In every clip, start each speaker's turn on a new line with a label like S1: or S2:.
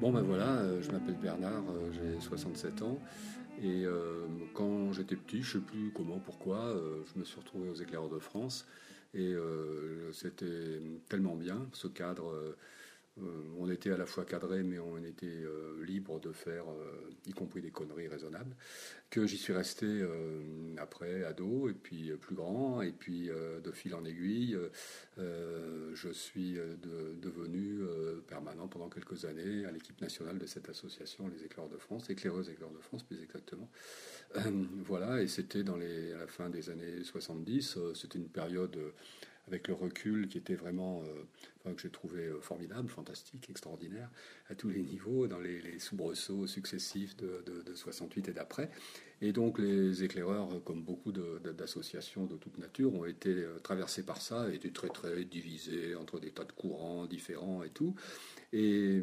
S1: Bon ben voilà, euh, je m'appelle Bernard, euh, j'ai 67 ans. Et euh, quand j'étais petit, je ne sais plus comment, pourquoi, je me suis retrouvé aux Éclaireurs de France. Et c'était tellement bien, ce cadre on était à la fois cadré, mais on était euh, libre de faire, euh, y compris des conneries raisonnables, que j'y suis resté après ado, et puis plus grand, et puis de fil en aiguille, je suis devenu permanent pendant quelques années à l'équipe nationale de cette association, les Éclaireurs de France, Éclaireuses Éclaireurs de France plus exactement. voilà, et c'était à la fin des années 70, c'était une période avec le recul qui était vraiment, euh, que j'ai trouvé euh, formidable, fantastique, extraordinaire, à tous les niveaux, dans les, soubresauts successifs de, 68 et d'après. Et donc les éclaireurs, comme beaucoup d'associations de, toute nature, ont été euh, traversés par ça, étaient très très divisés entre des tas de courants différents et tout. Et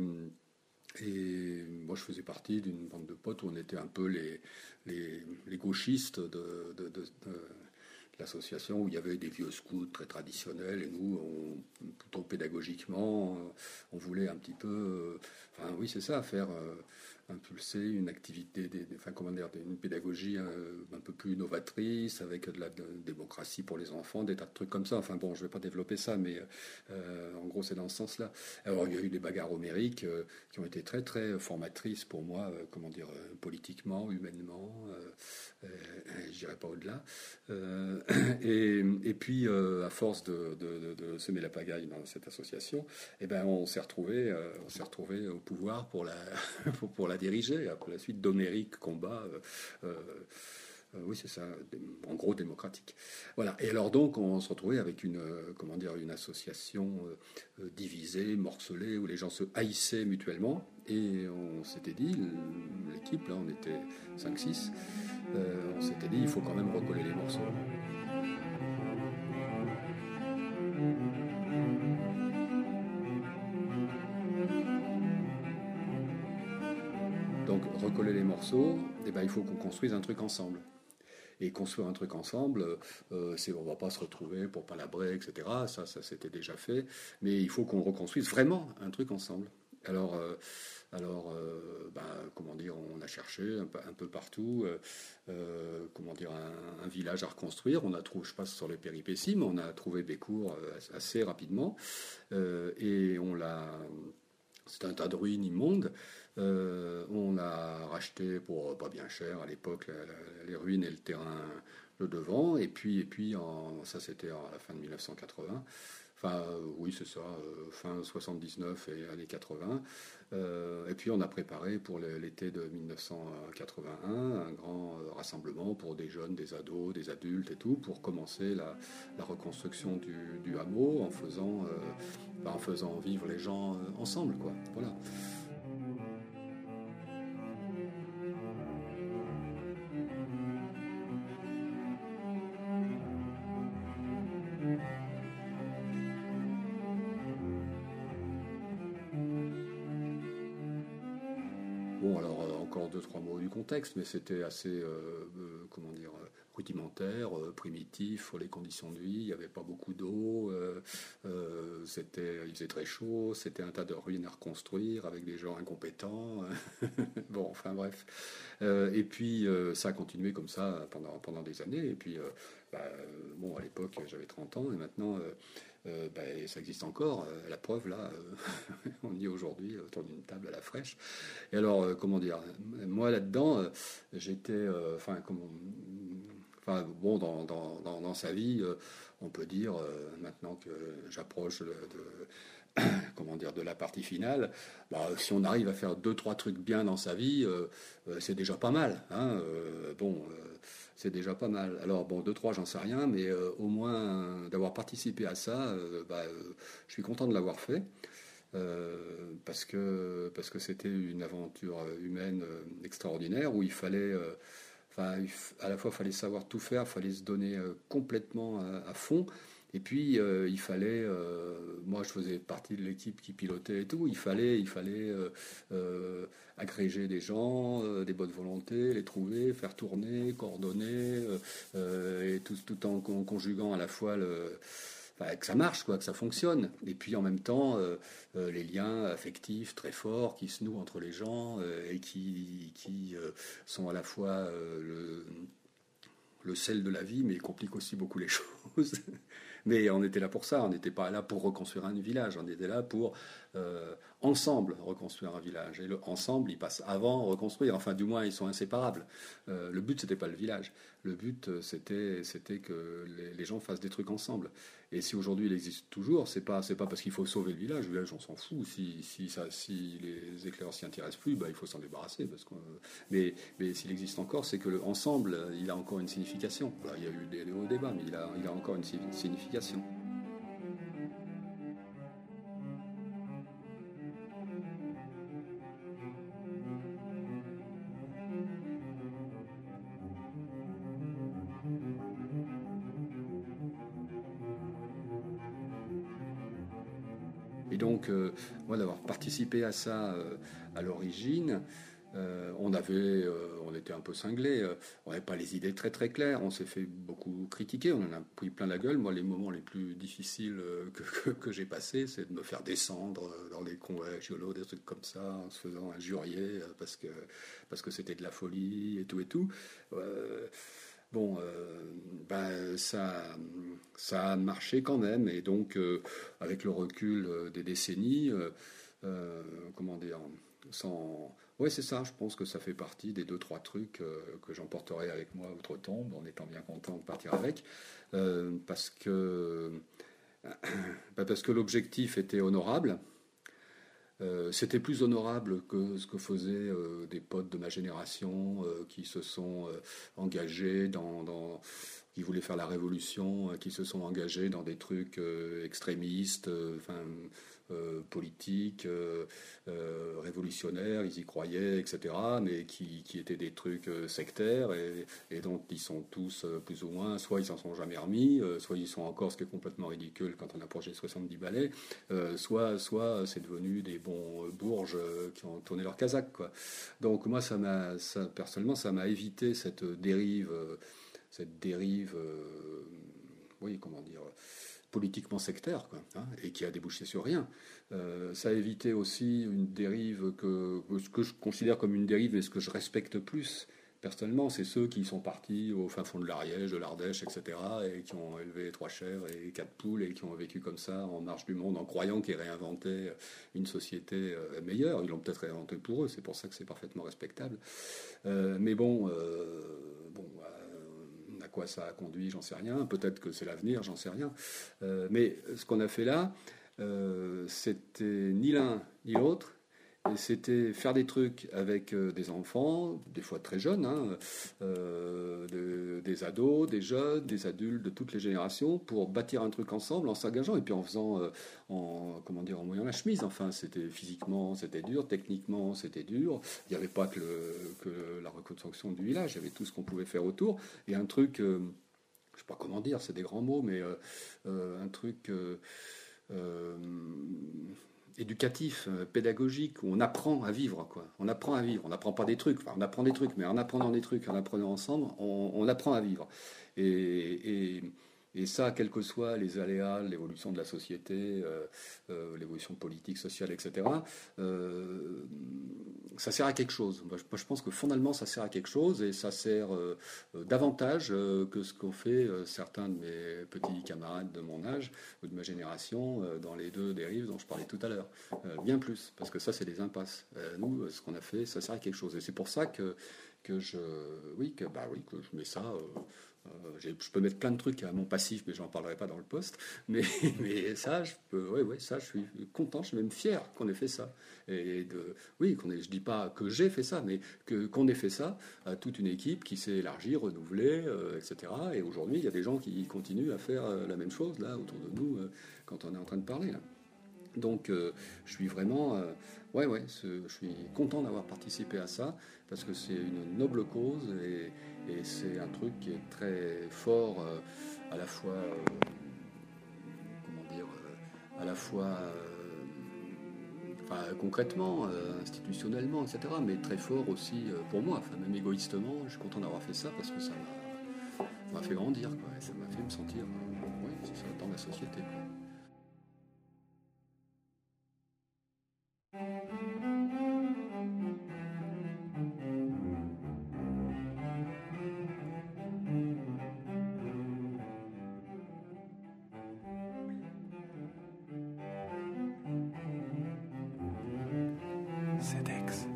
S1: moi, je faisais partie d'une bande de potes où on était un peu les, les, gauchistes de, l'association où il y avait des vieux scouts très traditionnels et nous, on, plutôt pédagogiquement, on voulait un petit peu, euh, enfin oui c'est ça, faire euh, impulser une activité, une pédagogie euh, un, peu plus novatrice avec de la démocratie pour les enfants, des tas de trucs comme ça. Enfin bon, je vais pas développer ça, mais en gros c'est dans ce sens-là. Alors il y a eu des bagarres homériques qui ont été très très formatrices pour moi, comment dire, politiquement, humainement, je dirais pas au-delà. et, puis, euh, à force de, semer la pagaille dans cette association, eh ben, on s'est retrouvé, euh, on au pouvoir pour la, la diriger. Après la suite d'homérique combat. Euh, oui, c'est ça, en gros démocratique. Voilà. Et alors donc, on se retrouvait avec une, comment dire, une association divisée, morcelée, où les gens se haïssaient mutuellement. Et on s'était dit, l'équipe, là, on était 5-6, on s'était dit, il faut quand même recoller les morceaux. Donc recoller les morceaux, eh ben, il faut qu'on construise un truc ensemble. Et construire un truc ensemble, euh, c'est, on va pas se retrouver pour palabrer, etc. Ça, ça s'était déjà fait. Mais il faut qu'on reconstruise vraiment un truc ensemble. Alors, euh, alors euh, ben, comment dire, on a cherché un peu, partout, comment dire, un, village à reconstruire. On a trouvé, je passe sur les péripéties, mais on a trouvé Bécourt assez rapidement. et on l'a. C'est un tas de ruines immondes. Euh, on l'a racheté pour pas bien cher à l'époque, les ruines et le terrain, le devant. Et puis, et puis ça c'était à la fin de 1980. Enfin, euh, oui, c'est ça, euh, fin 79 et années 80. et puis, on a préparé pour l'été de 1981 un grand rassemblement pour des jeunes, des ados, des adultes et tout, pour commencer la, reconstruction du, hameau en faisant, bah, en faisant vivre les gens ensemble, quoi. Voilà. Euh, deux, trois mots du contexte, mais c'était assez, euh, euh, comment dire, rudimentaire, primitif, les conditions de vie, il n'y avait pas beaucoup d'eau, c'était, il faisait très chaud, c'était un tas de ruines à reconstruire avec des gens incompétents. bon, enfin bref. et puis ça a continué comme ça pendant, pendant des années, et puis bah, bon, à l'époque, j'avais 30 ans, et maintenant, euh, euh, bah, ça existe encore. Euh, la preuve, là, on y est aujourd'hui autour d'une table à la fraîche. Et alors, comment dire Moi, là-dedans, j'étais. Enfin, Enfin, bon, dans, dans, dans, sa vie, on peut dire, maintenant que j'approche de, comment dire, de la partie finale, bah, si on arrive à faire deux, trois trucs bien dans sa vie, c'est déjà pas mal. Hein, bon, c'est déjà pas mal. Alors, bon, deux, trois, j'en sais rien, mais euh, au moins d'avoir participé à ça, euh, bah, euh, je suis content de l'avoir fait. parce que parce que c'était une aventure humaine extraordinaire où il fallait à la fois fallait savoir tout faire fallait se donner complètement à fond et puis euh, il fallait, euh, moi je faisais partie de l'équipe qui pilotait et tout, il fallait, il fallait euh, agréger des gens, des bonnes volontés, les trouver, faire tourner, coordonner, et tout, en conjuguant à la fois le que ça marche, quoi, que ça fonctionne. Et puis en même temps, les liens affectifs très forts qui se nouent entre les gens et qui, qui sont à la fois le sel de la vie, mais compliquent aussi beaucoup les choses. mais on était là pour ça, on n'était pas là pour reconstruire un village, on était là pour euh, ensemble reconstruire un village. Et le ensemble, il passe avant reconstruire. Enfin, du moins, ils sont inséparables. Euh, le but, c'était pas le village. Le but, euh, c'était, c'était que les, gens fassent des trucs ensemble. Et si aujourd'hui il existe toujours, c'est pas, c'est pas parce qu'il faut sauver le village. Le village, on s'en fout. Si, si, ça, si les éclaireurs s'y intéressent plus, bah, il faut s'en débarrasser. Parce que, mais, mais s'il existe encore, c'est que ensemble, il a encore une signification. il y a eu des, hauts débats, mais il a, il a encore une signification. Et donc, euh, moi, d'avoir participé à ça euh, à l'origine, euh, on avait, on était un peu cinglé, on n'avait pas les idées très très claires, on s'est fait beaucoup critiquer, on en a pris plein la gueule. Moi, les moments les plus difficiles que, j'ai passés, c'est de me faire descendre dans les convois géolos, des trucs comme ça, en se faisant injurier parce que parce que c'était de la folie et tout et tout. Bon, euh, ben, ça, ça a marché quand même, et donc euh, avec le recul euh, des décennies, comment dire, sans... Oui, c'est ça, je pense que ça fait partie des deux, trois trucs que j'emporterai avec moi outre-tombe, en étant bien content de partir avec, parce que, ben, parce que l'objectif était honorable, euh, c'était plus honorable que ce que faisaient euh, des potes de ma génération euh, qui se sont engagés dans, qui voulaient faire la révolution, qui se sont engagés dans des trucs extrémistes, enfin euh, politiques, euh, euh, révolutionnaires, ils y croyaient, etc., mais qui, étaient des trucs sectaires et, et, dont ils sont tous plus ou moins, soit ils s'en sont jamais remis, soit ils sont encore, ce qui est complètement ridicule quand on approche les 70 balais, soit, soit c'est devenu des bons bourges qui ont tourné leur casaque. Quoi. Donc moi, ça m'a, personnellement, ça m'a évité cette dérive, cette dérive, oui, comment dire, politiquement sectaire, quoi, hein, et qui a débouché sur rien. Euh, ça a évité aussi une dérive que, ce que je considère comme une dérive, et ce que je respecte plus personnellement, c'est ceux qui sont partis au fin fond de l'Ariège, de l'Ardèche, etc., et qui ont élevé trois chèvres et quatre poules, et qui ont vécu comme ça en marche du monde, en croyant qu'ils réinventaient une société euh, meilleure. Ils l'ont peut-être réinventé pour eux, c'est pour ça que c'est parfaitement respectable. Euh, mais bon, bon quoi ça a conduit, j'en sais rien. Peut-être que c'est l'avenir, j'en sais rien. Euh, mais ce qu'on a fait là, euh, c'était ni l'un ni l'autre. C'était faire des trucs avec euh, des enfants, des fois très jeunes, hein, des ados, des jeunes, des adultes de toutes les générations, pour bâtir un truc ensemble en s'engageant et puis en faisant, en, comment dire, en mouillant la chemise. Enfin, c'était physiquement, c'était dur, techniquement, c'était dur. Il n'y avait pas que, la reconstruction du village, il y avait tout ce qu'on pouvait faire autour. Et un truc, euh, je ne sais pas comment dire, c'est des grands mots, mais euh, euh, un truc éducatif, pédagogique, où on apprend à vivre, quoi. On apprend à vivre. On n'apprend pas des trucs, on apprend des trucs, mais en apprenant des trucs, en apprenant ensemble, on, apprend à vivre. et ça, quels que soient les aléas, l'évolution de la société, euh, euh, l'évolution politique, sociale, etc., euh, ça sert à quelque chose. Moi, je pense que fondamentalement, ça sert à quelque chose et ça sert davantage que ce qu'ont fait certains de mes petits camarades de mon âge ou de ma génération dans les deux dérives dont je parlais tout à l'heure. bien plus, parce que ça, c'est des impasses. nous, ce qu'on a fait, ça sert à quelque chose. Et c'est pour ça que, que je, oui, que, bah oui, que je mets ça euh, je peux mettre plein de trucs à mon passif, mais je n'en parlerai pas dans le poste. Mais, mais ça, je peux, ouais, ça, je suis content, je suis même fier qu'on ait fait ça. Et de, oui, qu'on ait, je dis pas que j'ai fait ça, mais que qu'on ait fait ça à toute une équipe qui s'est élargie, renouvelée, euh, etc. Et aujourd'hui, il y a des gens qui continuent à faire euh, la même chose là autour de nous quand on est en train de parler. Donc, je suis vraiment, ouais, ouais, je suis content d'avoir participé à ça parce que c'est une noble cause et et c'est un truc qui est très fort, euh, à la fois, euh, comment dire, euh, à la fois concrètement, institutionnellement, etc., mais très fort aussi pour moi, enfin, même égoïstement, je suis content d'avoir fait ça parce que ça m'a fait grandir, quoi, ça m'a fait me sentir. dans la société. ZX.